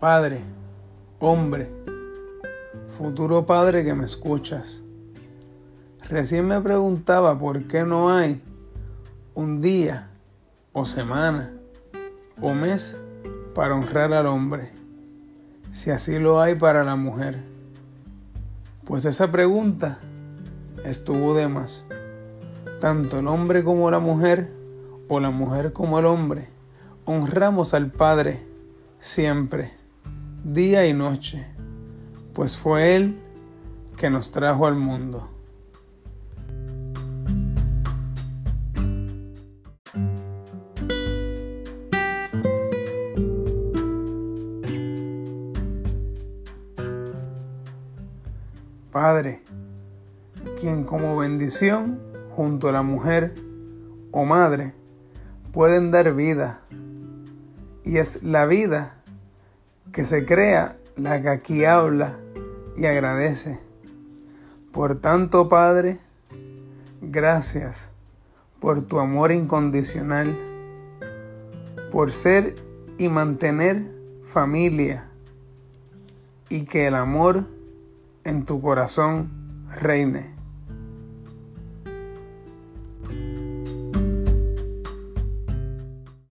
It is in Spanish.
Padre, hombre, futuro Padre que me escuchas. Recién me preguntaba por qué no hay un día o semana o mes para honrar al hombre, si así lo hay para la mujer. Pues esa pregunta estuvo de más. Tanto el hombre como la mujer, o la mujer como el hombre, honramos al Padre siempre día y noche, pues fue Él que nos trajo al mundo. Padre, quien como bendición junto a la mujer o madre pueden dar vida, y es la vida que se crea la que aquí habla y agradece. Por tanto, Padre, gracias por tu amor incondicional, por ser y mantener familia y que el amor en tu corazón reine.